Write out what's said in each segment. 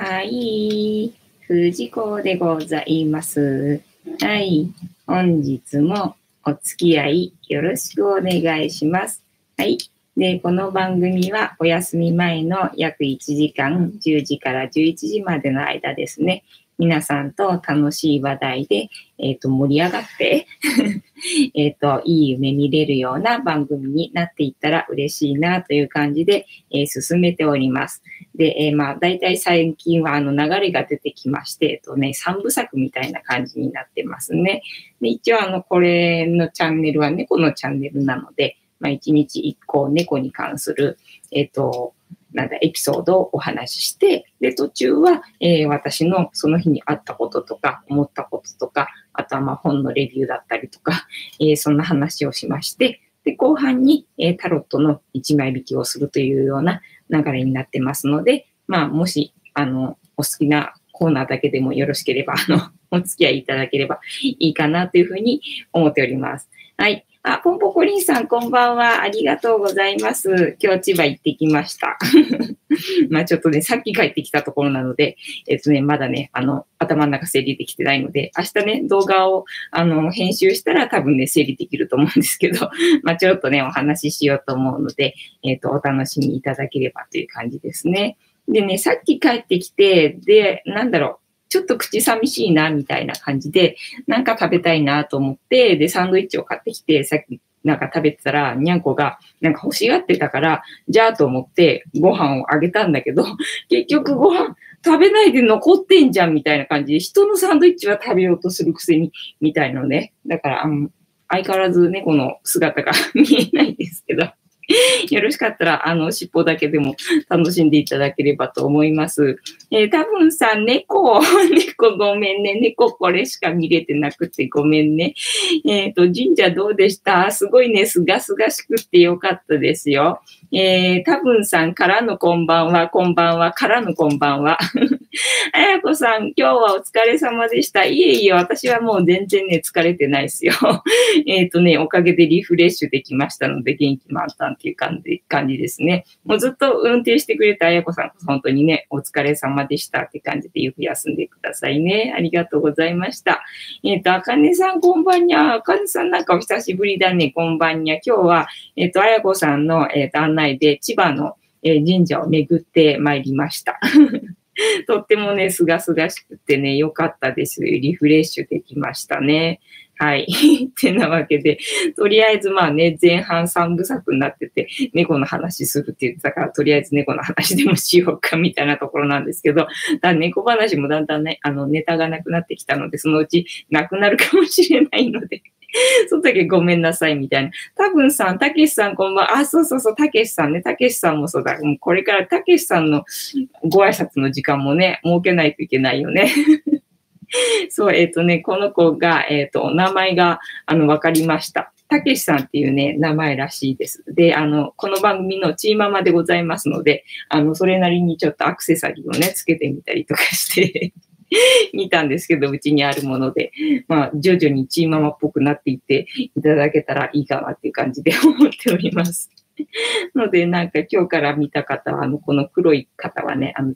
はい。藤子でございます。はい。本日もお付き合いよろしくお願いします。はい。で、この番組はお休み前の約1時間、10時から11時までの間ですね、皆さんと楽しい話題で、えっ、ー、と、盛り上がって えっと、いい夢見れるような番組になっていったら嬉しいなという感じで、えー、進めております。で、えー、まあ、大体最近はあの流れが出てきまして、えっとね、三部作みたいな感じになってますね。で、一応あの、これのチャンネルは猫のチャンネルなので、まあ、一日一個猫に関する、えっと、なんだ、エピソードをお話しして、で、途中は、えー、私のその日にあったこととか、思ったこととか、あとはまあ本のレビューだったりとか、えー、そんな話をしまして、で、後半に、えー、タロットの1枚引きをするというような流れになってますので、まあ、もし、あの、お好きなコーナーだけでもよろしければ、あの、お付き合いいただければいいかなというふうに思っております。はい。あ、ポンポコリンさん、こんばんは。ありがとうございます。今日千葉行ってきました。まあちょっとね、さっき帰ってきたところなので、えっとね、まだね、あの、頭の中整理できてないので、明日ね、動画を、あの、編集したら多分ね、整理できると思うんですけど、まあちょっとね、お話ししようと思うので、えっと、お楽しみいただければという感じですね。でね、さっき帰ってきて、で、なんだろう、ちょっと口寂しいな、みたいな感じで、なんか食べたいなと思って、で、サンドイッチを買ってきて、さっきなんか食べてたら、にゃんこがなんか欲しがってたから、じゃあと思ってご飯をあげたんだけど、結局ご飯食べないで残ってんじゃんみたいな感じで、人のサンドイッチは食べようとするくせに、みたいのね。だから、あの、相変わらず猫の姿が 見えないですけど。よろしかったら、あの、尻尾だけでも楽しんでいただければと思います。えー、多分さ、猫、猫ごめんね。猫これしか見れてなくてごめんね。えっ、ー、と、神社どうでした？すごいね、すがすがしくってよかったですよ。えー、多分さんからのこんばんは、こんばんは、からのこんばんは。あやこさん、今日はお疲れ様でした。いえいえ、私はもう全然ね、疲れてないですよ。えっとね、おかげでリフレッシュできましたので、元気満タンっていう感じ感じですね。もうずっと運転してくれたあやこさん、本当にね、お疲れ様でしたって感じでゆく休んでくださいね。ありがとうございました。えっ、ー、と、あかねさん、こんばんにゃ。あかねさん、なんかお久しぶりだね。こんばんにゃ。今日は、えっ、ー、と、あやこさんの、えっ、ー、と内で千葉の、神社を巡ってまいりました。とってもね、すがすがしくてね、良かったです。リフレッシュできましたね。はい。ってなわけで、とりあえずまあね、前半3部作になってて、猫の話するって言ってたから、とりあえず猫の話でもしようかみたいなところなんですけど、だ猫話もだんだんね、あの、ネタがなくなってきたので、そのうちなくなるかもしれないので その時ごめんなさいみたいな。多分さん、たけしさんこんばんは。あ、そうそうそう、たけしさんね。たけしさんもそうだ。もうこれからたけしさんのご挨拶の時間もね、設けないといけないよね。そう、えっ、ー、とね、この子が、えっ、ー、と、お名前が、あの、わかりました。たけしさんっていうね、名前らしいです。で、あの、この番組のチーママでございますので、あの、それなりにちょっとアクセサリーをね、つけてみたりとかして 見たんですけど、うちにあるもので、まあ、徐々にチーママっぽくなっていっていただけたらいいかなっていう感じで 思っております。ので、なんか今日から見た方は、あの、この黒い方はね、あの、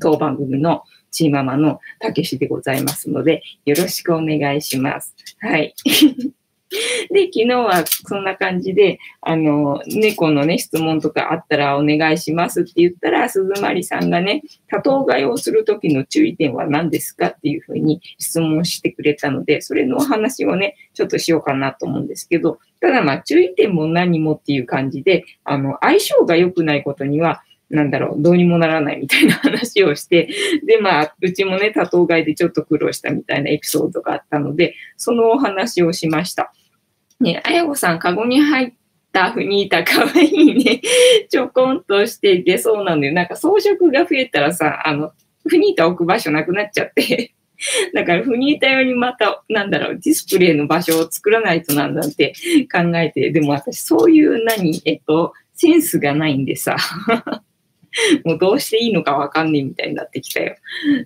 当番組のチーママのたけしでございますので、よろしくお願いします。はい。で、昨日はそんな感じで、あの、猫のね、質問とかあったらお願いしますって言ったら、鈴まりさんがね、多頭飼いをするときの注意点は何ですかっていうふうに質問してくれたので、それのお話をね、ちょっとしようかなと思うんですけど、ただまあ注意点も何もっていう感じで、あの、相性が良くないことには、なんだろう、どうにもならないみたいな話をして、で、まあ、うちもね、多頭飼いでちょっと苦労したみたいなエピソードがあったので、そのお話をしました。ね、あやこさん、カゴに入ったフニータかわいいね。ちょこんとして出そうなんだよ。なんか装飾が増えたらさ、あの、フニータ置く場所なくなっちゃって。だから、フニータ用にまた、なんだろう、ディスプレイの場所を作らないとなんだって 考えて、でも私、そういう何、えっと、センスがないんでさ。もうどうしていいのかわかんねえみたいになってきたよ。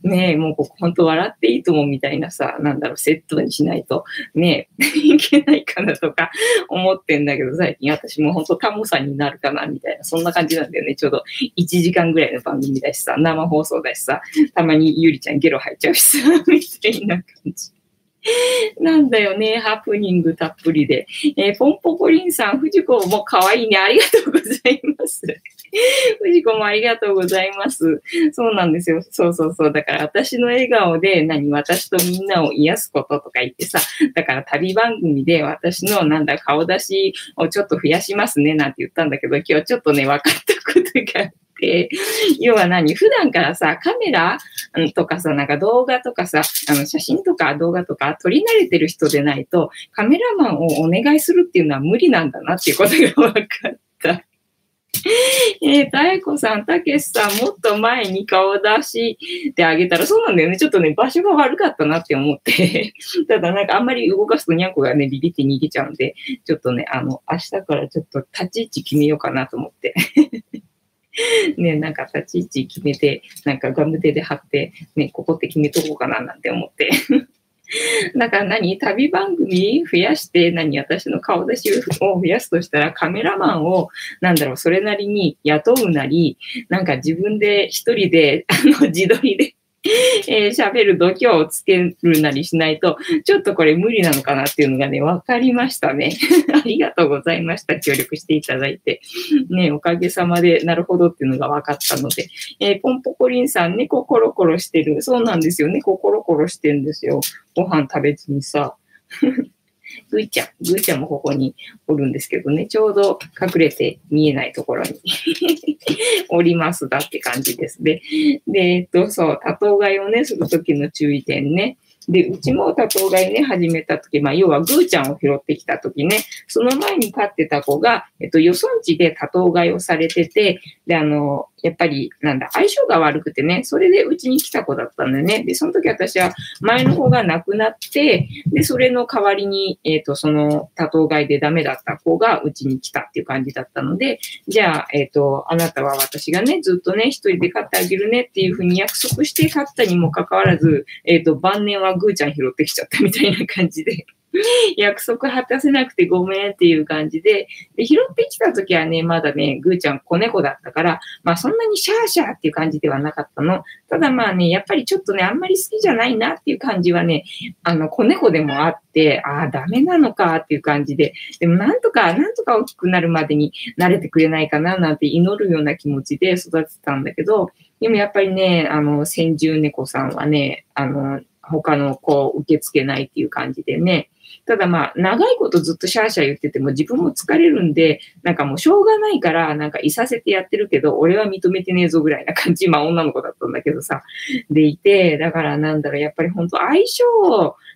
ねえ、もうここ本当笑っていいと思うみたいなさ、なんだろう、セットにしないと、ねえ、いけないかなとか 思ってんだけど、最近私も本当タモさんになるかなみたいな、そんな感じなんだよね。ちょうど1時間ぐらいの番組だしさ、生放送だしさ、たまにゆりちゃんゲロ入っちゃうしさ、みたいな感じ。なんだよね、ハプニングたっぷりで。えー、ポンポコリンさん、藤子も可愛いね。ありがとうございます。藤子もありがとうございます。そうなんですよ。そうそうそう。だから私の笑顔で何、私とみんなを癒すこととか言ってさ、だから旅番組で私のなんだ、顔出しをちょっと増やしますねなんて言ったんだけど、今日ちょっとね、分かったことが、要は何？普段からさ、カメラ？とかさ、なんか動画とかさ、あの写真とか動画とか撮り慣れてる人でないと、カメラマンをお願いするっていうのは無理なんだなっていうことが分かった。えー、たえこさん、たけしさん、もっと前に顔出してあげたら、そうなんだよね。ちょっとね、場所が悪かったなって思って。ただなんかあんまり動かすとにゃんこがね、ビビって逃げちゃうんで、ちょっとね、あの、明日からちょっと立ち位置決めようかなと思って。ね、なんか立ち位置決めて、なんかガム手で貼って、ね、ここって決めとこうかななんて思って。だから何？旅番組増やして何？私の顔出しを増やすとしたらカメラマンをなんだろうそれなりに雇うなりなんか自分で一人であの自撮りでえー、喋る度胸をつけるなりしないと、ちょっとこれ無理なのかなっていうのがね、わかりましたね。ありがとうございました。協力していただいて。ね、おかげさまで、なるほどっていうのが分かったので。えー、ポンポコリンさん、猫コロコロしてる。そうなんですよ。ねコロコロしてるんですよ。ご飯食べずにさ。ぐいちゃん、ぐいちゃんもここにおるんですけどね、ちょうど隠れて見えないところに おりますだって感じです。で、で、えっと、そう、多頭飼いをね、するときの注意点ね。で、うちも多頭飼いね、始めたとき、まあ、要はぐーちゃんを拾ってきたときね、その前に飼ってた子が、えっと、予算地で多頭飼いをされてて、で、あの、やっぱり、なんだ、相性が悪くてね、それでうちに来た子だったんだよね。で、その時私は前の子が亡くなって、で、それの代わりに、えっ、ー、と、その多頭飼いでダメだった子がうちに来たっていう感じだったので、じゃあ、えっ、ー、と、あなたは私がね、ずっとね、一人で飼ってあげるねっていうふうに約束して飼ったにもかかわらず、えっ、ー、と、晩年はぐーちゃん拾ってきちゃったみたいな感じで。約束果たせなくてごめんっていう感じで、で、拾ってきた時はね、まだね、ぐーちゃん子猫だったから、まあそんなにシャーシャーっていう感じではなかったの。ただまあね、やっぱりちょっとね、あんまり好きじゃないなっていう感じはね、あの、子猫でもあって、ああ、ダメなのかっていう感じで、でもなんとか、なんとか大きくなるまでに慣れてくれないかななんて祈るような気持ちで育てたんだけど、でもやっぱりね、あの、先住猫さんはね、あの、他の子を受け付けないっていう感じでね、ただまあ、長いことずっとシャーシャー言ってても自分も疲れるんで、なんかもうしょうがないから、なんかいさせてやってるけど、俺は認めてねえぞぐらいな感じ、まあ女の子だったんだけどさ、でいて、だからなんだろう、やっぱり本当相性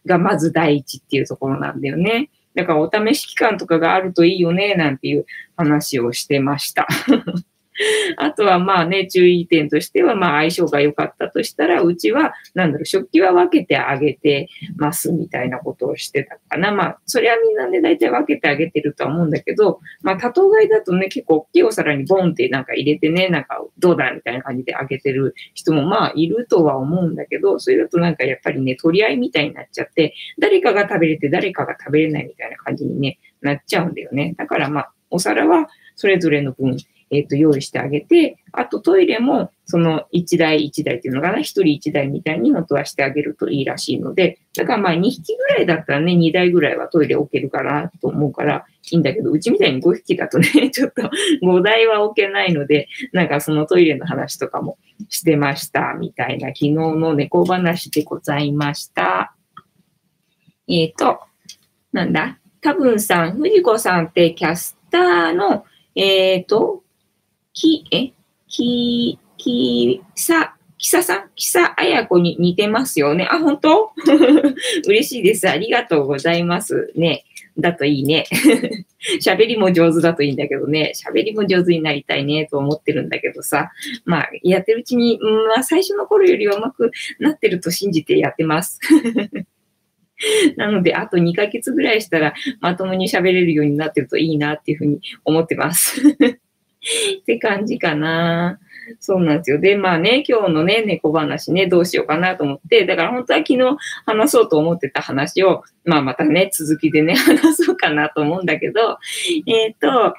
がまず第一っていうところなんだよね。だからお試し期間とかがあるといいよね、なんていう話をしてました。あとはまあね、注意点としては、まあ相性が良かったとしたら、うちは、なんだろう、食器は分けてあげてますみたいなことをしてたかな。まあ、それはみんなね、大体分けてあげてるとは思うんだけど、まあ、多頭買いだとね、結構大きいお皿にボンってなんか入れてね、なんかどうだみたいな感じであげてる人もまあいるとは思うんだけど、それだとなんかやっぱりね、取り合いみたいになっちゃって、誰かが食べれて誰かが食べれないみたいな感じにね、なっちゃうんだよね。だからまあ、お皿はそれぞれの分えっ、と、用意してあげて、あとトイレも、その1台1台っていうのかな、1人1台みたいに本当はしてあげるといいらしいので、だからまあ2匹ぐらいだったらね、2台ぐらいはトイレ置けるかなと思うからいいんだけど、うちみたいに5匹だとね、ちょっと5台は置けないので、なんかそのトイレの話とかもしてました、みたいな昨日の猫話でございました。えっ、ー、と、なんだ？多分さん、藤子さんってキャスターの、えっ、ー、と、き、え、き、きさ、きささん、きさあやこに似てますよね。あ、本当？嬉しいです。ありがとうございます。ね。だといいね。喋りも上手だといいんだけどね。喋りも上手になりたいねと思ってるんだけどさ。まあ、やってるうちに、うん、まあ、最初の頃よりはうまくなってると信じてやってます。なので、あと2ヶ月ぐらいしたらまともに喋れるようになってるといいなっていうふうに思ってます。って感じかな。そうなんですよ。で、まあね、今日のね、猫話ね、どうしようかなと思って、だから本当は昨日話そうと思ってた話を、まあまたね、続きでね、話そうかなと思うんだけど、えっ、ー、と、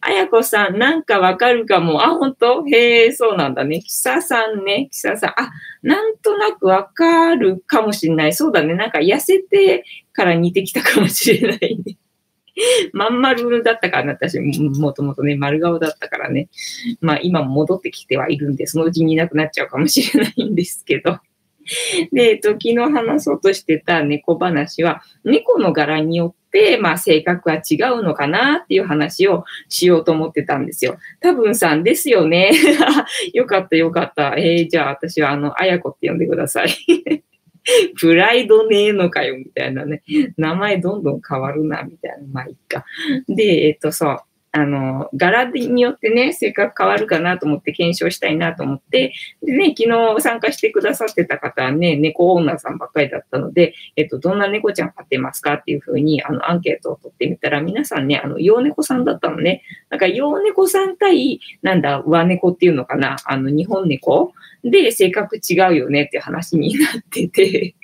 あやこさん、なんかわかるかも。あ、本当？へえ、そうなんだね。きささんね、きささん。あ、なんとなくわかるかもしれない。そうだね。なんか痩せてから似てきたかもしれないね。まん丸だったからね、私、もともとね、丸顔だったからね。まあ今戻ってきてはいるんで、そのうちにいなくなっちゃうかもしれないんですけど。で、えっと、昨日話そうとしてた猫話は、猫の柄によって、まあ、性格は違うのかなっていう話をしようと思ってたんですよ。多分さんですよね。よかったよかった。えー、じゃあ私はあの、あやこって呼んでください。プライドねえのかよ、みたいなね。名前どんどん変わるな、みたいな。まあ、いいか。で、えっと、さ。あの、柄によってね、性格変わるかなと思って検証したいなと思って、でね、昨日参加してくださってた方はね、猫オーナーさんばっかりだったので、えっと、どんな猫ちゃん飼ってますかっていうふうに、あの、アンケートを取ってみたら、皆さんね、あの、洋猫さんだったのね。なんか、洋猫さん対、なんだ、和猫っていうのかな、あの、日本猫で性格違うよねって話になってて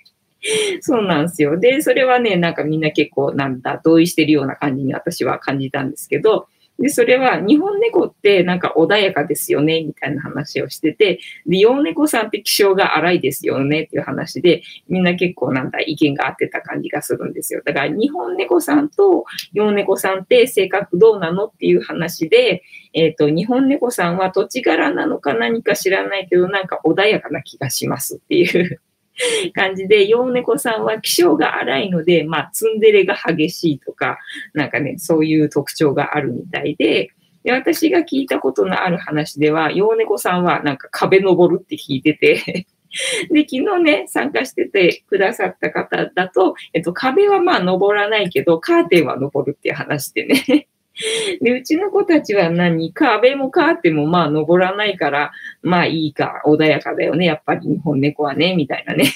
そうなんですよ。で、それはね、なんかみんな結構なんだ、同意してるような感じに私は感じたんですけど、で、それは日本猫ってなんか穏やかですよね、みたいな話をしてて、で、洋猫さんって気性が荒いですよね、っていう話で、みんな結構なんだ、意見が合ってた感じがするんですよ。だから日本猫さんと洋猫さんって性格どうなのっていう話で、えっ、ー、と、日本猫さんは土地柄なのか何か知らないけど、なんか穏やかな気がしますっていう 感じで、洋猫さんは気性が荒いので、まあ、ツンデレが激しいとか、なんかね、そういう特徴があるみたいで、で私が聞いたことのある話では、洋猫さんはなんか壁登るって聞いてて で、昨日ね、参加しててくださった方だと、えっと、壁はまあ登らないけど、カーテンは登るっていう話でね。で、うちの子たちは何壁もカーテンもまあ登らないから、まあいいか、穏やかだよね。やっぱり日本猫はね、みたいなね。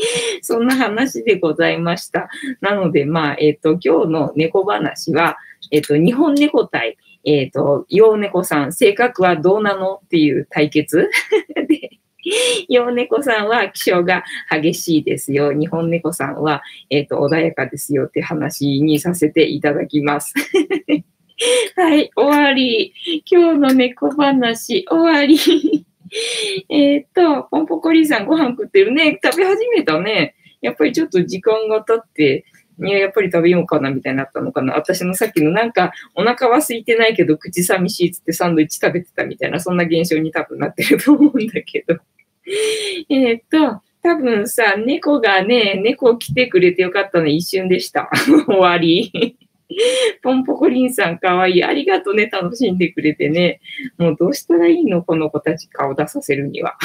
そんな話でございました。なので、まあ、えっ、ー、と、今日の猫話は、えっ、ー、と、日本猫対、えっ、ー、と、洋猫さん、性格はどうなの？っていう対決 で、洋猫さんは気性が激しいですよ。日本猫さんは、えっ、ー、と、穏やかですよって話にさせていただきます。はい、終わり。今日の猫話、終わり。えっと、ポンポコリーさんご飯食ってるね。食べ始めたね。やっぱりちょっと時間が経って、いや、やっぱり食べようかなみたいになったのかな。私のさっきのなんか、お腹は空いてないけど、口寂しいっつってサンドイッチ食べてたみたいな、そんな現象に多分なってると思うんだけど。えっと、多分さ、猫がね、猫来てくれてよかったの一瞬でした。終わり。ポンポコリンさんかわいい。ありがとうね。楽しんでくれてね。もうどうしたらいいの？この子たち顔出させるには。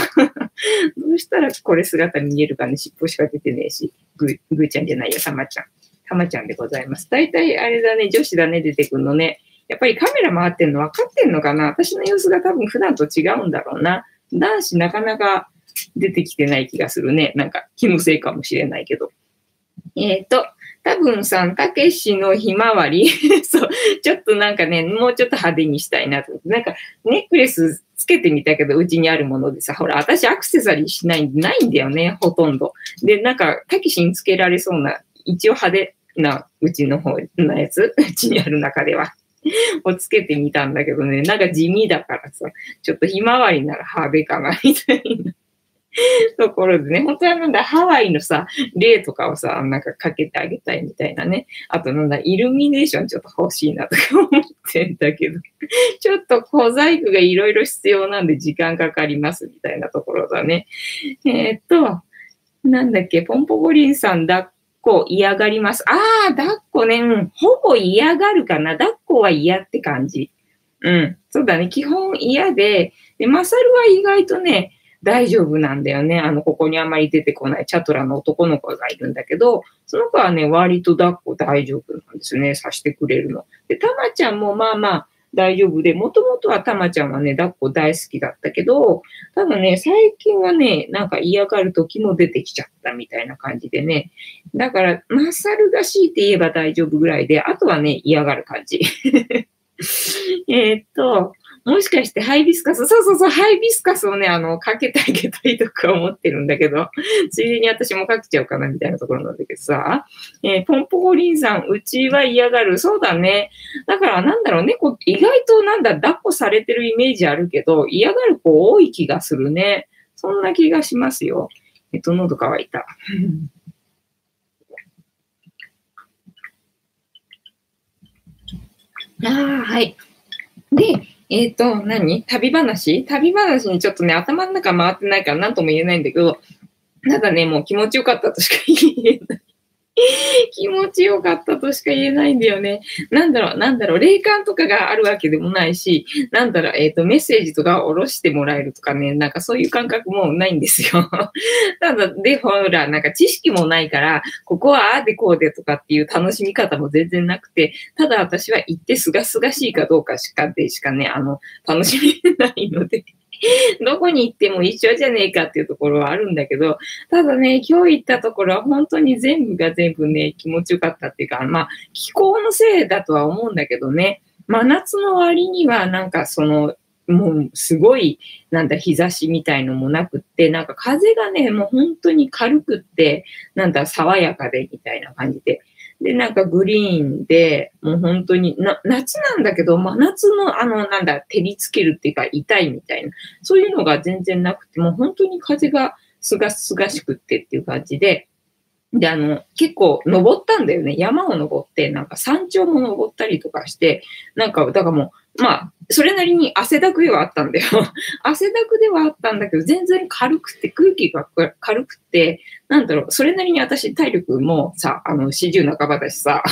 どうしたらこれ姿見えるかね。尻尾しか出てねえし。ぐ、ぐーちゃんじゃないよ。たまちゃん。たまちゃんでございます。大体あれだね。女子だね。出てくるのね。やっぱりカメラ回ってんの分かってんのかな？私の様子が多分普段と違うんだろうな。男子なかなか出てきてない気がするね。なんか気のせいかもしれないけど。えっ、ー、と、多分さん、たけしのひまわり そう、ちょっとなんかね、もうちょっと派手にしたいなと。なんか、ネックレスつけてみたけど、うちにあるものでさ、ほら、私アクセサリーしないんで、ないんだよね、ほとんど。で、なんか、たけしにつけられそうな、一応派手な、うちの方のやつ、うちにある中では。をつけてみたんだけどね、なんか地味だからさ、ちょっとひまわりなら派手かな、みたいな。ところでね、本当はなんだ、ハワイのさ、例とかをさ、なんかかけてあげたいみたいなね。あとなんだ、イルミネーションちょっと欲しいなとか思ってんだけど、ちょっと小細工がいろいろ必要なんで時間かかりますみたいなところだね。えー、っと、なんだっけ、ポンポコリンさん抱っこ嫌がります。ああ、抱っこね、うん、ほぼ嫌がるかな。抱っこは嫌って感じ。うん、そうだね。基本嫌で、で、マサルは意外とね、大丈夫なんだよね。あの、ここにあまり出てこないチャトラの男の子がいるんだけど、その子はね、割と抱っこ大丈夫なんですね。さしてくれるの。で、たまちゃんもまあまあ大丈夫で、もともとはたまちゃんはね、抱っこ大好きだったけど、ただね、最近はね、なんか嫌がる時も出てきちゃったみたいな感じでね。だから、マッサルが強いて言えば大丈夫ぐらいで、あとはね、嫌がる感じ。えっと、もしかしてハイビスカス、そうそうそう、ハイビスカスをね、あの、かけてあげたいとか思ってるんだけど、ついでに私もかけちゃうかなみたいなところなんだけどさ、えー、ポンポコリンさん、うちは嫌がる。そうだね。だからなんだろう、猫意外となんだ、抱っこされてるイメージあるけど、嫌がる子多い気がするね。そんな気がしますよ。えっと、喉乾いた。ああ、はい。で、えっ、ー、と、何？旅話？旅話にちょっとね、頭の中回ってないから何とも言えないんだけど、ただね、もう気持ちよかったとしか言えない。気持ちよかったとしか言えないんだよね。なんだろう、なんだろう、霊感とかがあるわけでもないし、なんだろう、えっ、ー、と、メッセージとか下ろしてもらえるとかね、なんかそういう感覚もないんですよ。ただ、で、ほら、なんか知識もないから、ここはああでこうでとかっていう楽しみ方も全然なくて、ただ私は行ってすがすがしいかどうかしかでしかね、あの、楽しめ ないので どこに行っても一緒じゃねえかっていうところはあるんだけど、ただね、今日行ったところは本当に全部が全部ね、気持ちよかったっていうか、まあ、気候のせいだとは思うんだけどね、真夏の割にはなんかその、もうすごい、なんだ、日差しみたいのもなくって、なんか風がね、もう本当に軽くって、なんだ、爽やかでみたいな感じで。で、なんかグリーンで、もう本当にな、夏なんだけど、真夏のあの、なんだ、照りつけるっていうか痛いみたいな、そういうのが全然なくて、もう本当に風がすがすがしくってっていう感じで、で、あの、結構登ったんだよね。山を登って、なんか山頂も登ったりとかして、なんか、だからもう、まあ、それなりに汗だくではあったんだよ。汗だくではあったんだけど、全然軽くて、空気が軽くて、なんだろう、それなりに私体力もさ、あの、四十半ばだしさ、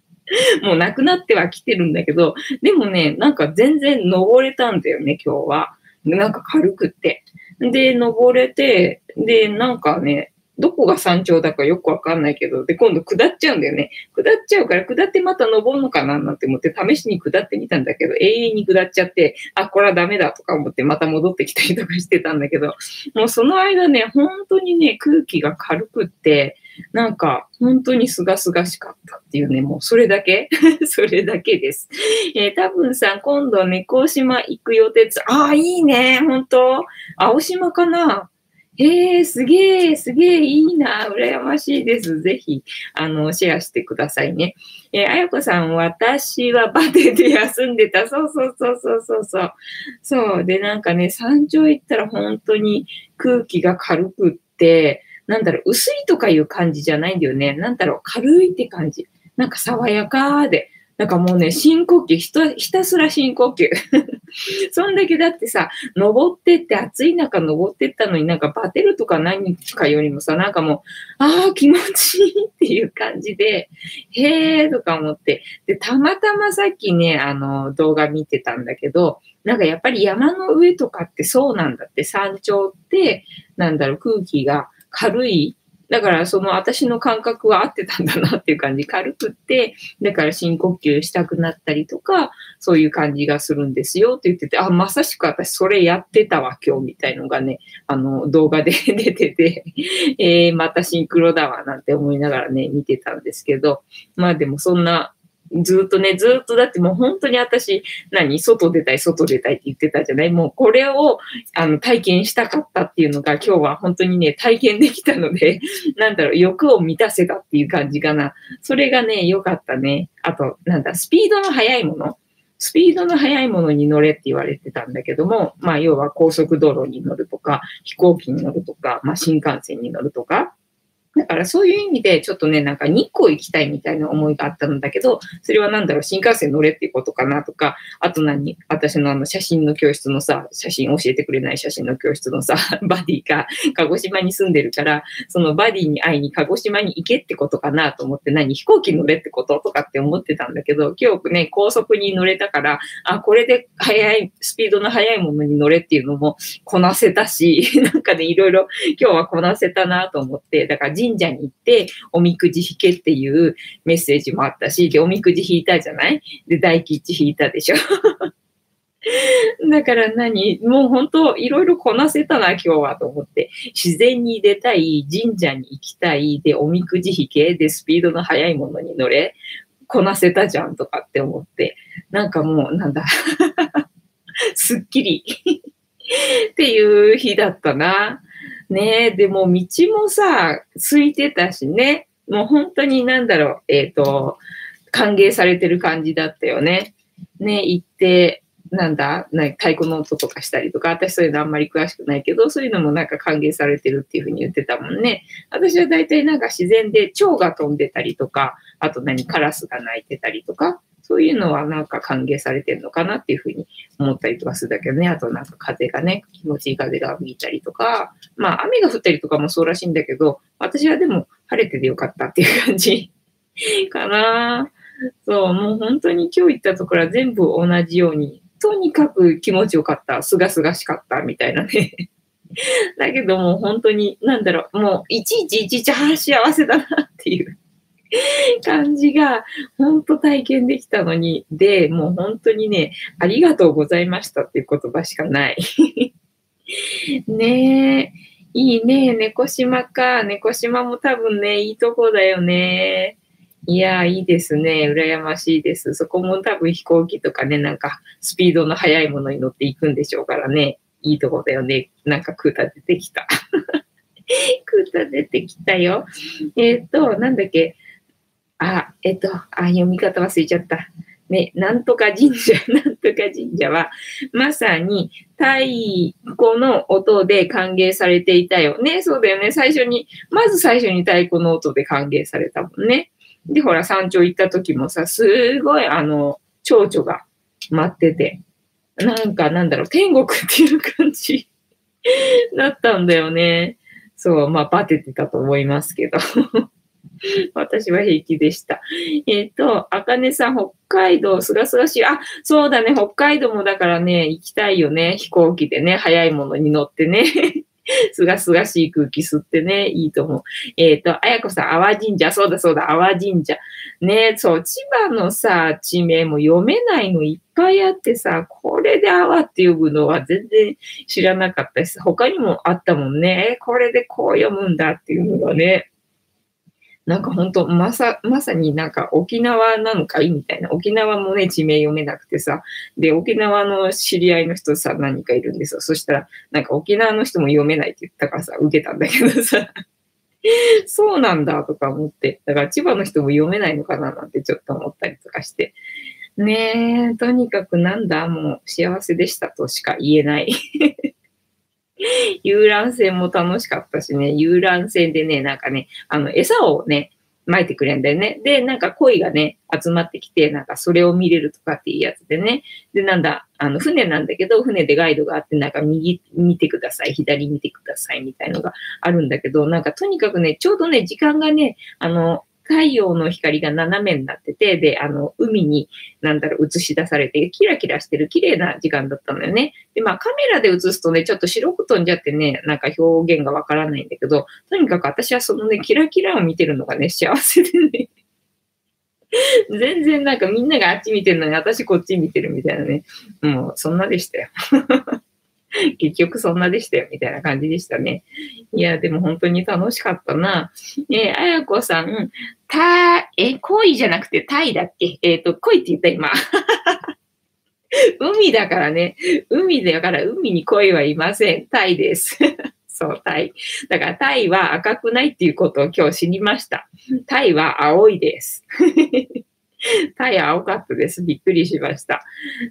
もうなくなってはきてるんだけど、でもね、なんか全然登れたんだよね、今日は。なんか軽くって。で、登れて、で、なんかね、どこが山頂だかよくわかんないけど、で、今度下っちゃうんだよね。下っちゃうから、下ってまた登るのかななんて思って、試しに下ってみたんだけど、永遠に下っちゃって、あ、これはダメだとか思って、また戻ってきたりとかしてたんだけど、もうその間ね、本当にね、空気が軽くって、なんか、本当にすがすがしかったっていうね、もうそれだけ？それだけです。えー、多分さん、今度猫島行く予定ああ、いいね、本当青島かな？えー、すげえ、すげえいいな、羨ましいです。ぜひ、あの、シェアしてくださいね。えー、あやこさん、私はバテで休んでた。そうそうそうそうそうそう。そう。で、なんかね、山頂行ったら本当に空気が軽くって、なんだろう、薄いとかいう感じじゃないんだよね。なんだろう、軽いって感じ。なんか爽やかで。なんかもうね、深呼吸、ひたひたすら深呼吸。そんだけだってさ、登ってって暑い中登ってったのになんかバテるとか何かよりもさ、なんかもう、ああ、気持ちいいっていう感じで、へえとか思って。で、たまたまさっきね、あの、動画見てたんだけど、なんかやっぱり山の上とかってそうなんだって、山頂って、なんだろう、空気が軽いだからその私の感覚は合ってたんだなっていう感じ、軽くって、だから深呼吸したくなったりとか、そういう感じがするんですよって言ってて、あ、まさしく私それやってたわ今日みたいのがね、あの動画で 出てて、えー、またシンクロだわなんて思いながらね、見てたんですけど、まあでもそんなずっとね、ずっとだってもう本当に私、何外出たい、外出たいって言ってたじゃない？もうこれをあの体験したかったっていうのが今日は本当にね、体験できたので、なんだろう、欲を満たせたっていう感じかな。それがね、良かったね。あと、なんだ、スピードの速いもの。スピードの速いものに乗れって言われてたんだけども、まあ要は高速道路に乗るとか、飛行機に乗るとか、まあ新幹線に乗るとか、だからそういう意味で、ちょっとね、なんか日光行きたいみたいな思いがあったんだけど、それはなんだろう、新幹線乗れっていうことかなとか、あと何私のあの写真の教室のさ、写真教えてくれない写真の教室のさ、バディが鹿児島に住んでるから、そのバディに会いに鹿児島に行けってことかなと思って、何飛行機乗れってこととかって思ってたんだけど、今日ね、高速に乗れたから、あ、これで速い、スピードの速いものに乗れっていうのもこなせたし、なんかね、いろいろ今日はこなせたなと思って、だから神社に行って、おみくじ引けっていうメッセージもあったし、で、おみくじ引いたじゃない？で、大吉引いたでしょ だから何？もう本当いろいろこなせたな今日はと思って。自然に出たい、神社に行きたい、で、おみくじ引け、で、スピードの速いものに乗れ、こなせたじゃんとかって思って。なんかもう、なんだ すっきり っていう日だったな。ねえ、でも道もさ、空いてたしね。もう本当になんだろう、えっ、ー、と、歓迎されてる感じだったよね。ね、行って、なんだ、な太鼓の音とかしたりとか、私そういうのあんまり詳しくないけど、そういうのもなんか歓迎されてるっていうふうに言ってたもんね。私は大体なんか自然で蝶が飛んでたりとか、あと何、カラスが鳴いてたりとか、そういうのはなんか歓迎されてるのかなっていうふうに思ったりとかするんだけどね。あとなんか風がね、気持ちいい風が吹いたりとか、まあ雨が降ったりとかもそうらしいんだけど、私はでも晴れててよかったっていう感じ かな。そう、もう本当に今日行ったところは全部同じように、とにかく気持ちよかった、すがすがしかったみたいなね。だけどもう本当に、なんだろう、もういちいちいちいち、ああ、幸せだなっていう感じが、本当体験できたのに、で、もう本当にね、ありがとうございましたっていう言葉しかない。ねえ、いいね、猫島か。猫島も多分ね、いいとこだよね。いや、いいですね。羨ましいです。そこも多分飛行機とかね、なんかスピードの速いものに乗っていくんでしょうからね。いいとこだよね。なんかクータ出てきた。クータ出てきたよ。えっ、と、なんだっけ？あ、えっと、あ、読み方忘れちゃった。ね、なんとか神社、なんとか神社は、まさに太鼓の音で歓迎されていたよね。そうだよね。最初に、まず最初に太鼓の音で歓迎されたもんね。で、ほら、山頂行った時もさ、すごい、あの、蝶々が待ってて、なんか、なんだろう、天国っていう感じ だったんだよね。そう、まあ、バテてたと思いますけど 私は平気でした。えっ、ー、と、あかねさん、北海道、すがすがしい。あ、そうだね、北海道もだからね、行きたいよね。飛行機でね、早いものに乗ってね。すがすがしい空気吸ってね、いいと思う。えっ、ー、と、あやこさん、阿波神社、そうだそうだ、阿波神社。ね、そう、千葉のさ、地名も読めないのいっぱいあってさ、これで阿波って呼ぶのは全然知らなかったです。他にもあったもんね。これでこう読むんだっていうのがね。なんか本当まさ、まさになんか沖縄なのかいみたいな。沖縄もね、地名読めなくてさ。で、沖縄の知り合いの人さ、何かいるんですよ。そしたら、なんか沖縄の人も読めないって言ったからさ、受けたんだけどさ。そうなんだとか思って。だから千葉の人も読めないのかななんてちょっと思ったりとかして。ねえ、とにかくなんだ、もう幸せでしたとしか言えない。遊覧船も楽しかったしね、遊覧船でね、なんかね、あの、餌をね、撒いてくれんだよね。で、なんか鯉がね、集まってきて、なんかそれを見れるとかっていうやつでね。で、なんだ、あの、船なんだけど、船でガイドがあって、なんか右見てください、左見てくださいみたいのがあるんだけど、なんかとにかくね、ちょうどね、時間がね、あの、太陽の光が斜めになってて、で、あの、海に、なんだろう、映し出されて、キラキラしてる綺麗な時間だったのよね。で、まあ、カメラで映すとね、ちょっと白く飛んじゃってね、なんか表現がわからないんだけど、とにかく私はそのね、キラキラを見てるのがね、幸せでね。全然なんかみんながあっち見てるのに私こっち見てるみたいなね。もうそんなでしたよ。結局そんなでしたよ、みたいな感じでしたね。いや、でも本当に楽しかったな。えー、あやこさん、た、え、恋じゃなくてタイだっけ？えっ、ー、と、恋って言った今。海だからね。海だから海に恋はいません。タイです。そう、タイ。だからタイは赤くないっていうことを今日知りました。タイは青いです。タイヤ青かったです。びっくりしました。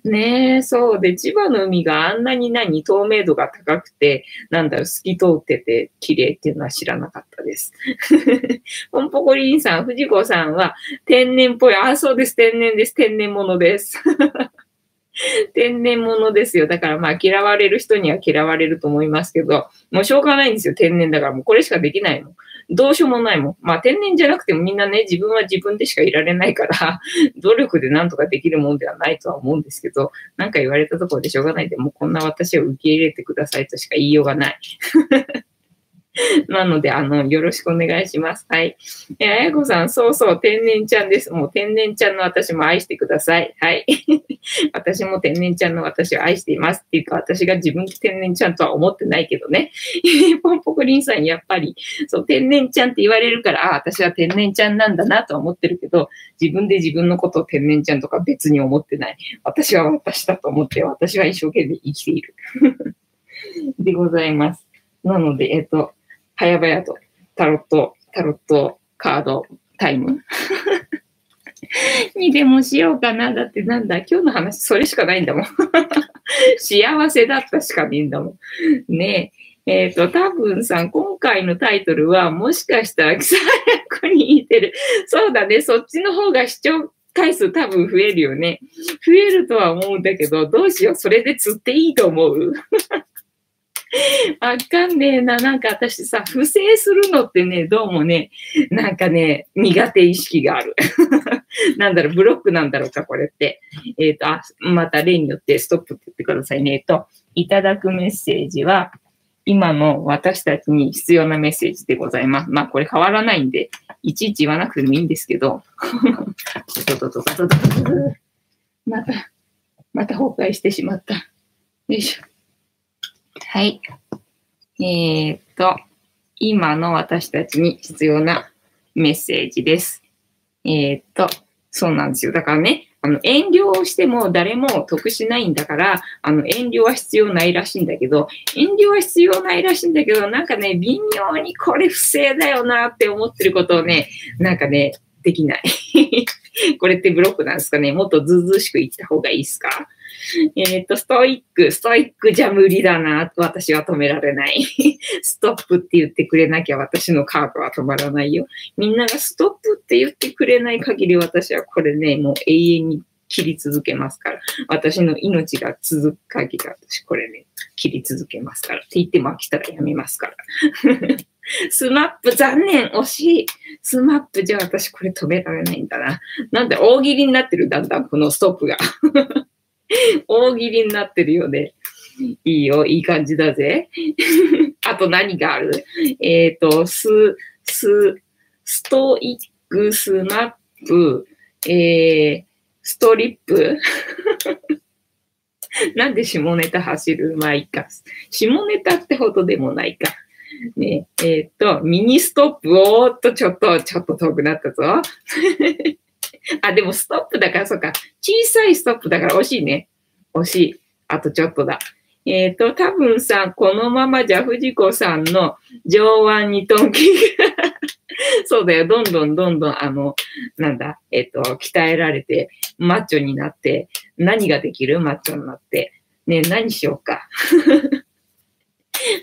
ねえ、そうで、千葉の海があんなに何、透明度が高くて、なんだろう、透き通ってて綺麗っていうのは知らなかったです。ポンポコリンさん、藤子さんは天然っぽい。あ、そうです。天然です。天然物です。天然物ですよ。だからまあ嫌われる人には嫌われると思いますけど、もうしょうがないんですよ。天然だからもうこれしかできないもん。どうしようもないもん。まあ天然じゃなくてもみんなね、自分は自分でしかいられないから、努力でなんとかできるもんではないとは思うんですけど、なんか言われたところでしょうがないで、もうこんな私を受け入れてくださいとしか言いようがない。なので、あの、よろしくお願いします。はい。えあやこさん、そうそう、天然ちゃんです。もう天然ちゃんの私も愛してください。はい。私も天然ちゃんの私を愛していますっていうか、私が自分天然ちゃんとは思ってないけどね。ポンポコリンさん、やっぱり、そう、天然ちゃんって言われるから、あ、私は天然ちゃんなんだなとは思ってるけど、自分で自分のことを天然ちゃんとか別に思ってない。私は私だと思って、私は一生懸命生きている。でございます。なので、えっ、と、早々とタロット、タロットカードタイム にでもしようかな。だってなんだ、今日の話それしかないんだもん。幸せだったしかねえんだもん。ねえ。えっ、ー、と、多分さん、今回のタイトルは、もしかしたら、草役に似てる。そうだね、そっちの方が視聴回数多分増えるよね。増えるとは思うんだけど、どうしよう、それで釣っていいと思うわかんねえな。なんか私さ、不正するのってね、どうもね、なんかね、苦手意識がある。なんだろう、ブロックなんだろうか、これって。えっ、ー、と、あ、また例によってストップって言ってくださいね。えっ、と、いただくメッセージは、今の私たちに必要なメッセージでございます。まあ、これ変わらないんで、いちいち言わなくてもいいんですけど。また、また崩壊してしまった。よいしょ。はい。えー、っと、今の私たちに必要なメッセージです。えー、っと、そうなんですよ。だからね、あの、遠慮をしても誰も得しないんだから、あの、遠慮は必要ないらしいんだけど、遠慮は必要ないらしいんだけど、なんかね、微妙にこれ不正だよなって思ってることをね、なんかね、できない。これってブロックなんですかね？もっとずうずうしく言った方がいいですか？えっ、と、ストイック、ストイックじゃ無理だな、私は止められない。ストップって言ってくれなきゃ私のカードは止まらないよ。みんながストップって言ってくれない限り私はこれね、もう永遠に切り続けますから。私の命が続く限り私これね、切り続けますから。って言っても飽きたらやめますから。スマップ残念惜しいスマップじゃ私これ止められないんだな。なんで大喜利になってるだんだんこのストップが。大喜利になってるよね。いいよ、いい感じだぜ。あと何がある？えっ、ー、と、ス、ス、ストイック、スマップ、えー、ストリップ なんで下ネタ走る？まあいいか。下ネタってほどでもないか。ねえっ、ー、と、ミニストップ、おーっと、ちょっと、ちょっと遠くなったぞ。あ、でもストップだから、そうか。小さいストップだから惜しいね。惜しい。あとちょっとだ。えっ、ー、と、多分さん、このままじゃ藤子さんの上腕二トン筋 そうだよ。どんどんどんどん、あの、なんだ、えっ、ー、と、鍛えられて、マッチョになって、何ができる？マッチョになって。ね何しようか。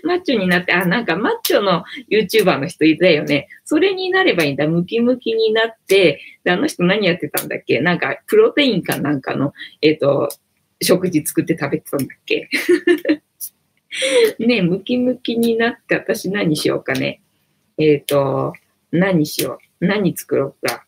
マッチョになって、あ、なんかマッチョの YouTuber の人いたよね。それになればいいんだ。ムキムキになって、で、あの人何やってたんだっけ？なんか、プロテインかなんかの、えっ、ー、と、食事作って食べてたんだっけ？ねムキムキになって私何しようかね。えっ、ー、と、何しよう？何作ろうか。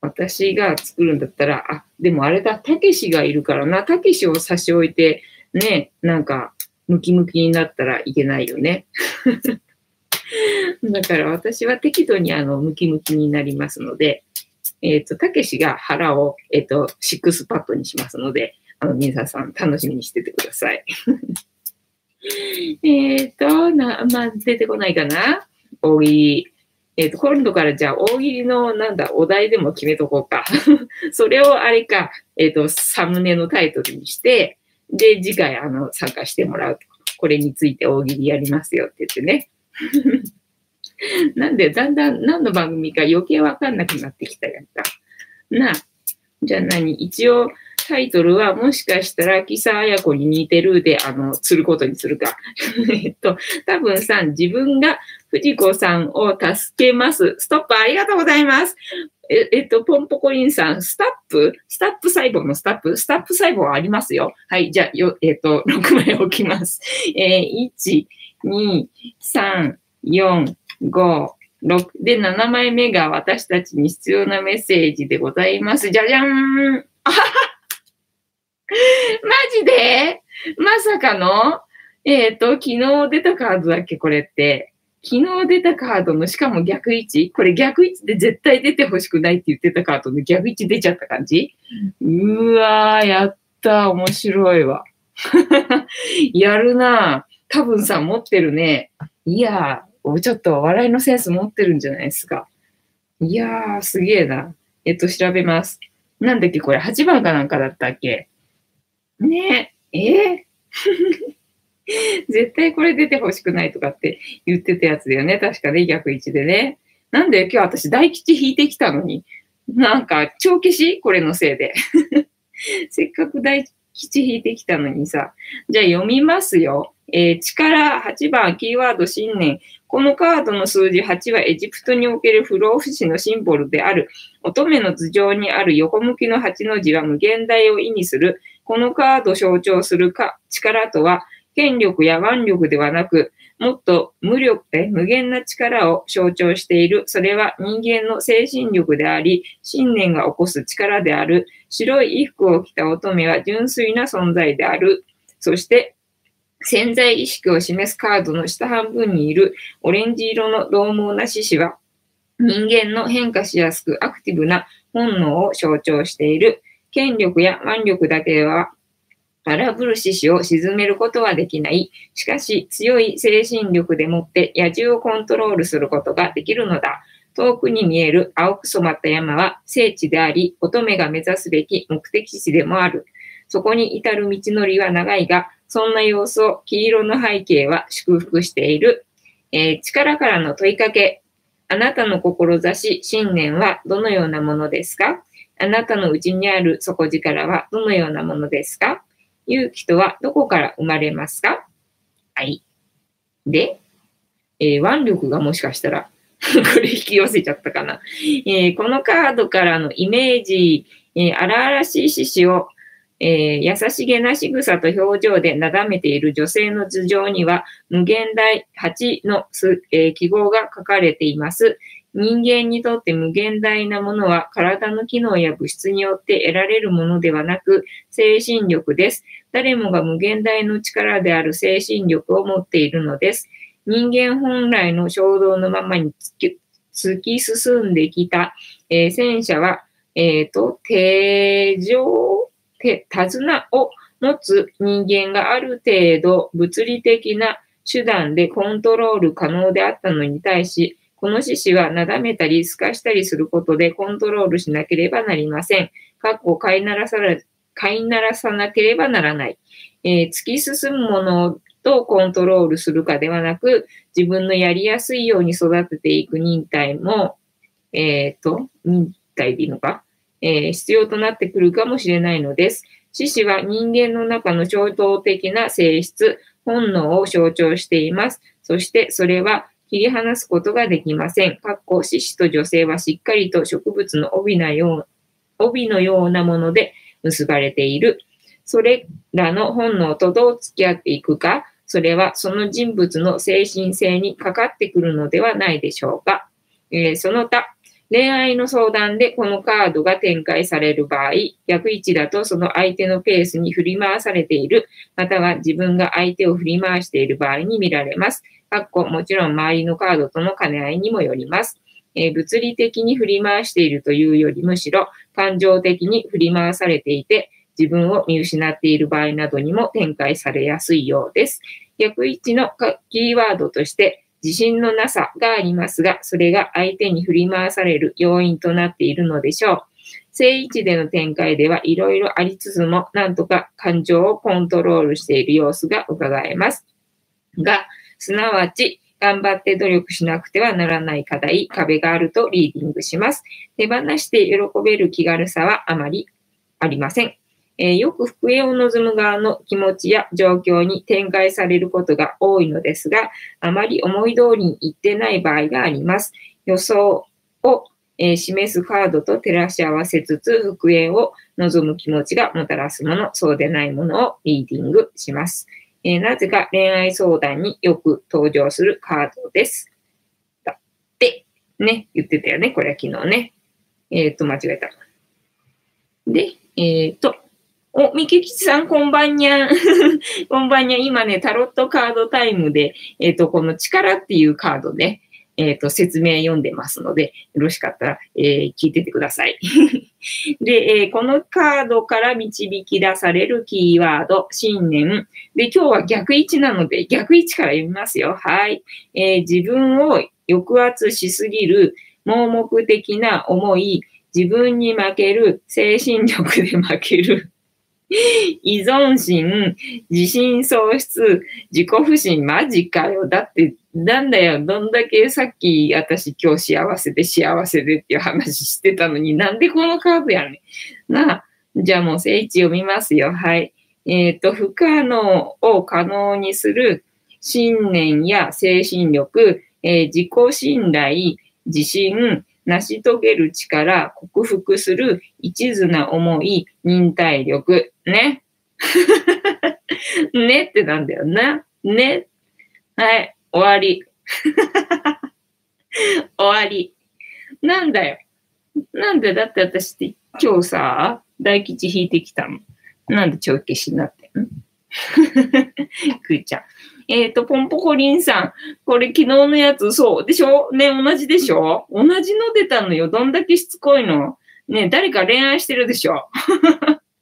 私が作るんだったら、あ、でもあれだ、たけしがいるからな。たけしを差し置いて、ね、なんか、ムキムキになったらいけないよね。だから私は適度にあの、ムキムキになりますので、えっ、ー、と、たけしが腹を、えっ、ー、と、シックスパッドにしますので、あの、皆さん楽しみにしててください。えっと、な、まあ、出てこないかな？大喜利。えっ、ー、と、今度からじゃあ大喜利の、なんだ、お題でも決めとこうか。それをあれか、えっ、ー、と、サムネのタイトルにして、で、次回、あの、参加してもらうと。これについて大喜利やりますよって言ってね。なんで、だんだん何の番組か余計わかんなくなってきたやんか。なあ。じゃあ何？一応、タイトルはもしかしたら、キサアヤコに似てるで、あの、することにするか。えっと、多分さん、自分が藤子さんを助けます。ストップありがとうございます。ええっと、ポンポコリンさん、スタップ？スタップ細胞のスタップ？スタップ細胞はありますよ。はい、じゃあ、よ、えっと、6枚置きます。えー、1、2、3、4、5、6で、7枚目が私たちに必要なメッセージでございます。じゃじゃーんあははマジで？まさかの？えっ、ー、と、昨日出たカードだっけこれって。昨日出たカードの、しかも逆位置これ逆位置で絶対出てほしくないって言ってたカードの逆位置出ちゃった感じ？うわー、やった面白いわ。やるな多分さ、持ってるね。いやー、ちょっと笑いのセンス持ってるんじゃないですか。いやー、すげえな。えっと、調べます。なんだっけこれ、8番かなんかだったっけ？ねえ、え？ー 絶対これ出てほしくないとかって言ってたやつだよね。確かね、逆位置でね。なんで今日私大吉引いてきたのに、なんか帳消し？これのせいで。せっかく大吉引いてきたのにさ。じゃあ読みますよ。えー、力8番、キーワード新年。このカードの数字8はエジプトにおける不老不死のシンボルである。乙女の頭上にある横向きの8の字は無限大を意味する。このカード象徴するか力とは、権力や腕力ではなく、もっと無力で無限な力を象徴している。それは人間の精神力であり、信念が起こす力である。白い衣服を着た乙女は純粋な存在である。そして、潜在意識を示すカードの下半分にいるオレンジ色の獰猛な獅子は、人間の変化しやすくアクティブな本能を象徴している。権力や腕力だけでは荒ぶる獅子を沈めることはできない。しかし、強い精神力でもって野獣をコントロールすることができるのだ。遠くに見える青く染まった山は聖地であり、乙女が目指すべき目的地でもある。そこに至る道のりは長いが、そんな様子を黄色の背景は祝福している。えー、力からの問いかけ。あなたの志、信念はどのようなものですか？あなたの内にある底力はどのようなものですか？勇気とはどこから生まれますか？はい。で、えー、腕力がもしかしたら これ引き寄せちゃったかな。えー、このカードからのイメージ、えー、荒々しい獅子を、えー、優しげな仕草と表情でなだめている女性の頭上には無限大8の、え記号が書かれています。人間にとって無限大なものは体の機能や物質によって得られるものではなく精神力です。誰もが無限大の力である精神力を持っているのです。人間本来の衝動のままに突き進んできた、えー、戦車は、えっ、ー、と、手錠、手、手綱を持つ人間がある程度物理的な手段でコントロール可能であったのに対し、この獅子はなだめたり透かしたりすることでコントロールしなければなりません。かっこ飼いならさ飼いならさなければならない。えー、突き進むものとコントロールするかではなく、自分のやりやすいように育てていく忍耐も、えっ、ー、と、忍耐でいいのか、えー、必要となってくるかもしれないのです。獅子は人間の中の衝動的な性質、本能を象徴しています。そしてそれは切り離すことができません。かっこ獅子と女性はしっかりと植物の帯なよう帯のようなもので結ばれている。それらの本能とどう付き合っていくか、それはその人物の精神性にかかってくるのではないでしょうか。えー、その他、恋愛の相談でこのカードが展開される場合、逆位置だとその相手のペースに振り回されている、または自分が相手を振り回している場合に見られます。かっこもちろん周りのカードとの兼ね合いにもよります。えー、物理的に振り回しているというよりむしろ感情的に振り回されていて自分を見失っている場合などにも展開されやすいようです。逆位置のキーワードとして自信のなさがありますが、それが相手に振り回される要因となっているのでしょう。正位置での展開ではいろいろありつつも、なんとか感情をコントロールしている様子が伺えます。が、すなわち、頑張って努力しなくてはならない課題、壁があるとリーディングします。手放して喜べる気軽さはあまりありません。えー、よく復縁を望む側の気持ちや状況に展開されることが多いのですが、あまり思い通りにいってない場合があります。予想を、えー、示すカードと照らし合わせつつ、復縁を望む気持ちがもたらすもの、そうでないものをリーディングします。えー、なぜか恋愛相談によく登場するカードです。だって、ね、言ってたよね。これは昨日ね。えっ、と、間違えた。で、えっ、と、お、みけきちさん、こんばんにゃん。こんばんにゃん。今ね、タロットカードタイムで、えっ、ー、と、この力っていうカードで、えっ、ー、と、説明読んでますので、よろしかったら、えー、聞いててください。で、えー、このカードから導き出されるキーワード、信念。で、今日は逆位置なので、逆位置から読みますよ。はい。え、自分を抑圧しすぎる盲目的な思い、自分に負ける、精神力で負ける。依存心、自信喪失、自己不信、マジかよ。だって、なんだよ、どんだけさっき私今日幸せで幸せでっていう話してたのになんでこのカードやねん。なあ、じゃあもう聖地読みますよ。はい。えっ、ー、と、不可能を可能にする信念や精神力、えー、自己信頼、自信、成し遂げる力、克服する一途な思い、忍耐力。ね。ねってなんだよな。ね。はい、終わり。終わり。なんだよ。なんでだって私って今日さ、大吉引いてきたの。なんで帳消しになってん くーちゃん。えっ、ー、と、ポンポコリンさん。これ昨日のやつ、そう。でしょ？ね、同じでしょ？同じの出たのよ。どんだけしつこいのね、誰か恋愛してるでしょ？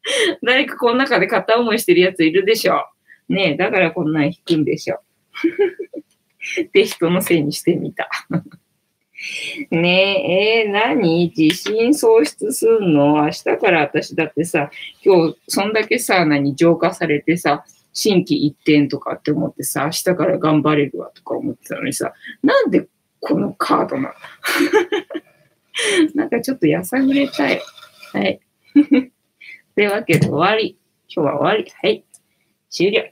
誰かこの中で片思いしてるやついるでしょねえだからこんなん引くんでしょ。で、人のせいにしてみた。ねえ、えー、何？自信喪失すんの？明日から私だってさ、今日そんだけさ、何浄化されてさ、心機一転とかって思ってさ、明日から頑張れるわとか思ってたのにさ、なんでこのカードなの？なんかちょっとやさぐれたい。はい。というわけで終わり。今日は終わり。はい。終了。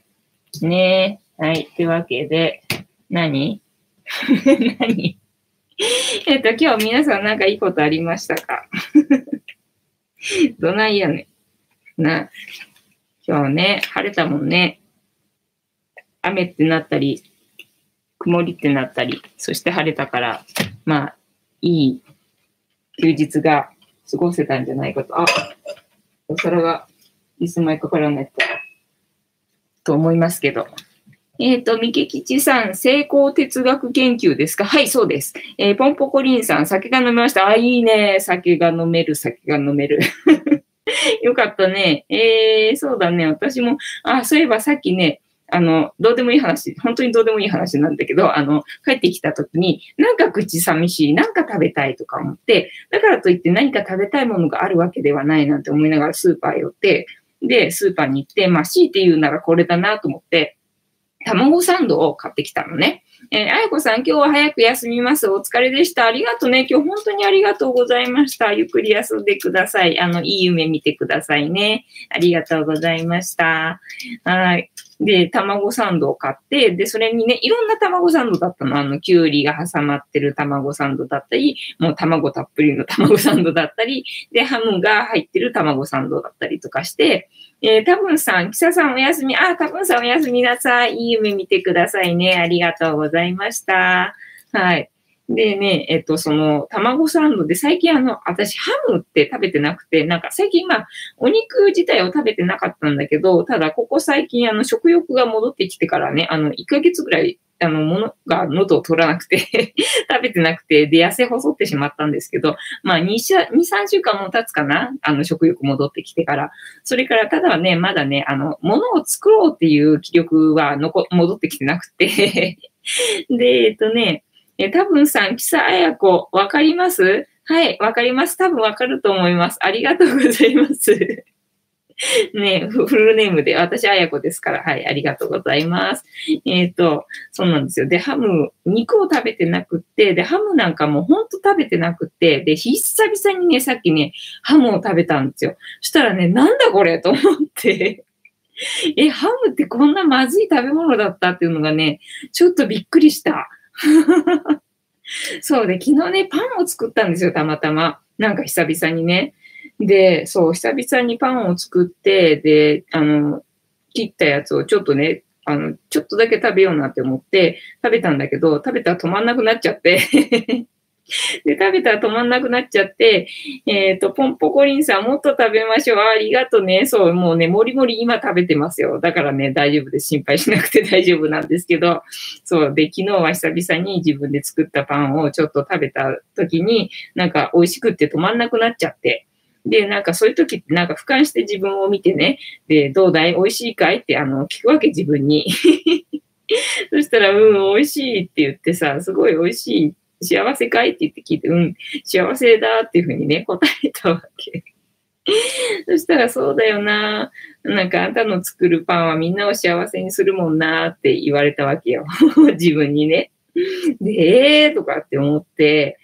ねえ。はい。というわけで、何？何？えっと、今日皆さんなんかいいことありましたか？どないやねん。な、今日ね、晴れたもんね。雨ってなったり、曇りってなったり、そして晴れたから、まあ、いい休日が過ごせたんじゃないかと。あ、お皿がいつまかからないと、と思いますけど。えっ、ー、と、三木吉さん、成功哲学研究ですか？はい、そうです。えー、ポンポコリンさん、酒が飲めました。あ、いいね。酒が飲める、酒が飲める。よかったね。えー、そうだね。私も、あ、そういえばさっきね、あの、どうでもいい話、本当にどうでもいい話なんだけど、あの、帰ってきた時に、なんか口寂しい、なんか食べたいとか思って、だからといって何か食べたいものがあるわけではないなんて思いながらスーパー寄って、で、スーパーに行って、まあ、強いて言うならこれだなと思って、卵サンドを買ってきたのね。えー、あやこさん、今日は早く休みます。お疲れでした。ありがとうね。今日本当にありがとうございました。ゆっくり休んでください。あの、いい夢見てくださいね。ありがとうございました。はい。で、卵サンドを買って、で、それにね、いろんな卵サンドだったの。あの、きゅうりが挟まってる卵サンドだったり、もう卵たっぷりの卵サンドだったり、で、ハムが入ってる卵サンドだったりとかして、えー、多分さん、記者さんおやすみ。あ、多分さんおやすみなさい。いい夢見てくださいね。ありがとうございました。はい。でね、えっと、その、卵サンドで、最近あの、私、ハムって食べてなくて、なんか最近まあ、お肉自体を食べてなかったんだけど、ただ、ここ最近あの、食欲が戻ってきてからね、あの、1ヶ月ぐらい、あの、ものが喉を取らなくて 食べてなくて、で、痩せ細ってしまったんですけど、まあ、2、2 3週間も経つかなあの、食欲戻ってきてから。それから、ただね、まだね、あの、物を作ろうっていう気力は残、戻ってきてなくて で、えっとね、え、多分さん、キサアヤコ、わかります？はい、わかります。多分わかると思います。ありがとうございます。ねフルネームで、私、あやこですから、はい、ありがとうございます。えっ、ー、と、そうなんですよ。で、ハム、肉を食べてなくって、で、ハムなんかもほんと食べてなくって、で、久々にね、さっきね、ハムを食べたんですよ。そしたらね、なんだこれと思って、え、ハムってこんなまずい食べ物だったっていうのがね、ちょっとびっくりした。そうで、昨日ね、パンを作ったんですよ、たまたま。なんか久々にね。で、そう、久々にパンを作って、で、あの、切ったやつをちょっとね、あの、ちょっとだけ食べようなって思って食べたんだけど、食べたら止まんなくなっちゃって で、食べたら止まんなくなっちゃって、えっ、ー、と、ポンポコリンさんもっと食べましょう。ありがとうね。そう、もうね、もりもり今食べてますよ。だからね、大丈夫です。心配しなくて 大丈夫なんですけど、そう。で、昨日は久々に自分で作ったパンをちょっと食べた時に、なんか美味しくって止まんなくなっちゃって、で、なんかそういう時ってなんか俯瞰して自分を見てね、で、どうだい？美味しいかい？ってあの聞くわけ自分に。そしたら、うん、美味しいって言ってさ、すごい美味しい幸せかい？って言って聞いて、うん、幸せだっていうふうにね、答えたわけ。そしたらそうだよな。なんかあんたの作るパンはみんなを幸せにするもんなって言われたわけよ。自分にね。で、えーとかって思って、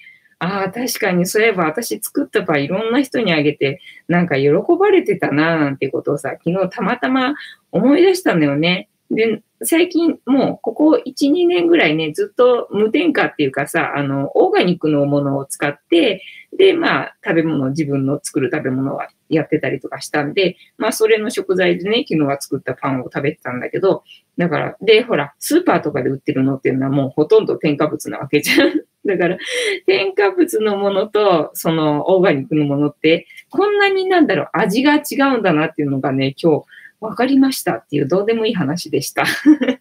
ああ、確かにそういえば私作ったパンいろんな人にあげて、なんか喜ばれてたななんてことをさ、昨日たまたま思い出したんだよね。で、最近もうここ1、2年ぐらいね、ずっと無添加っていうかさ、あの、オーガニックのものを使って、で、まあ、食べ物、自分の作る食べ物はやってたりとかしたんで、まあ、それの食材でね、昨日は作ったパンを食べてたんだけど、だから、で、ほら、スーパーとかで売ってるのっていうのはもうほとんど添加物なわけじゃん。だから、添加物のものと、その、オーガニックのものって、こんなになんだろう、味が違うんだなっていうのがね、今日、わかりましたっていうどうでもいい話でした。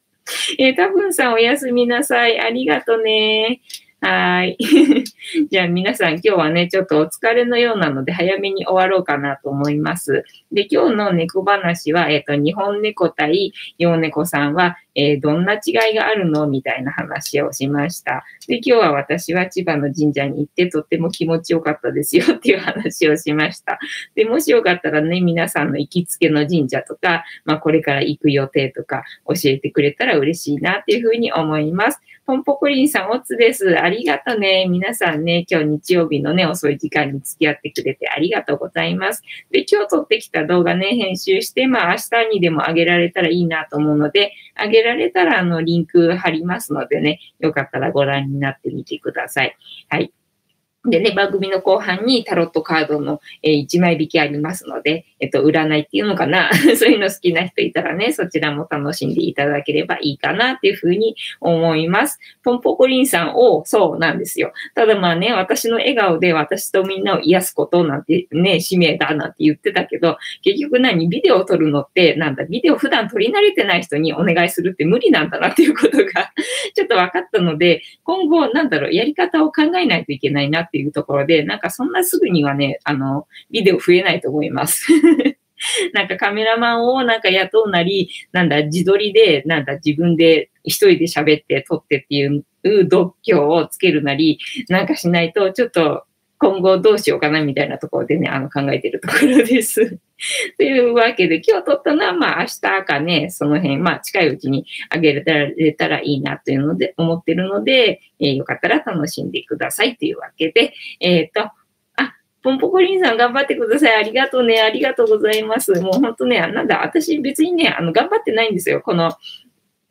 えー、多分さんおやすみなさい。ありがとね。はい。じゃあ皆さん今日はね、ちょっとお疲れのようなので早めに終わろうかなと思います。で、今日の猫話は、えっ、ー、と、日本猫対洋猫さんは、えー、どんな違いがあるのみたいな話をしました。で、今日は私は千葉の神社に行ってとっても気持ちよかったですよっていう話をしました。で、もしよかったらね、皆さんの行きつけの神社とか、まあこれから行く予定とか教えてくれたら嬉しいなっていうふうに思います。ポンポクリンさん、おつです。ありがとね。皆さんね、今日日曜日のね、遅い時間に付き合ってくれてありがとうございます。で、今日撮ってきた動画ね、編集して、まあ明日にでも上げられたらいいなと思うので、上げられたらあのリンク貼りますのでね、よかったらご覧になってみてください。はい。でね、番組の後半にタロットカードの、えー、1枚引きありますので、えっと、占いっていうのかな？そういうの好きな人いたらね、そちらも楽しんでいただければいいかなっていうふうに思います。ポンポコリンさんを、そうなんですよ。ただまあね、私の笑顔で私とみんなを癒すことなんてね、使命だなんて言ってたけど、結局何？ビデオを撮るのって、なんだ、ビデオ普段撮り慣れてない人にお願いするって無理なんだなっていうことが ちょっと分かったので、今後なんだろう、やり方を考えないといけないなっていうところで、なんかそんなすぐにはね、あの、ビデオ増えないと思います。なんかカメラマンをなんか雇うなり、なんだ、自撮りで、なんだ、自分で一人で喋って撮ってっていう度胸をつけるなり、なんかしないと、ちょっと今後どうしようかなみたいなところでね、あの考えてるところです。というわけで、今日撮ったのは、まあ明日かね、その辺、まあ近いうちにあげられたらいいなというので、思ってるので、えー、よかったら楽しんでくださいというわけで、えっ、ー、と、あ、ポンポコリンさん頑張ってください。ありがとうね。ありがとうございます。もう本当ね、なんだ、私別にね、あの、頑張ってないんですよ。この、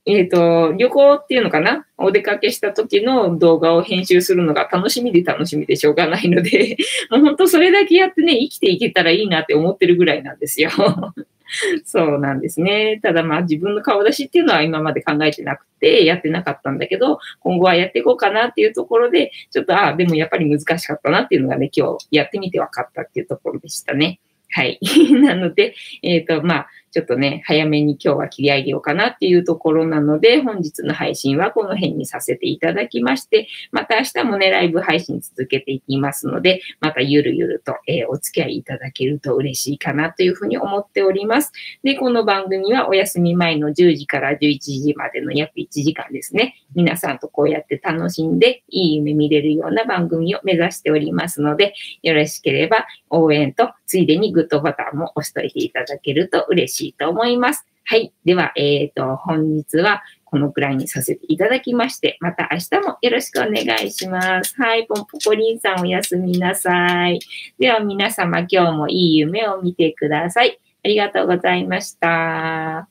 えっ、ー、と、旅行っていうのかな？お出かけした時の動画を編集するのが楽しみで楽しみでしょうがないので、もう本当それだけやってね、生きていけたらいいなって思ってるぐらいなんですよ。そうなんですね。ただまあ自分の顔出しっていうのは今まで考えてなくてやってなかったんだけど、今後はやっていこうかなっていうところで、ちょっと、ああ、でもやっぱり難しかったなっていうのがね、今日やってみて分かったっていうところでしたね。はい。なので、えっ、ー、と、まあ、ちょっとね、早めに今日は切り上げようかなっていうところなので、本日の配信はこの辺にさせていただきまして、また明日もね、ライブ配信続けていきますので、またゆるゆると、えー、お付き合いいただけると嬉しいかなというふうに思っております。で、この番組はお休み前の10時から11時までの約1時間ですね、皆さんとこうやって楽しんで、いい夢見れるような番組を目指しておりますので、よろしければ応援と、ついでにグッドボタンも押しといていただけると嬉しいしいと思います。はい。では、えっ、ー、と、本日はこのくらいにさせていただきまして、また明日もよろしくお願いします。はい。ポンポコリンさんおやすみなさい。では皆様今日もいい夢を見てください。ありがとうございました。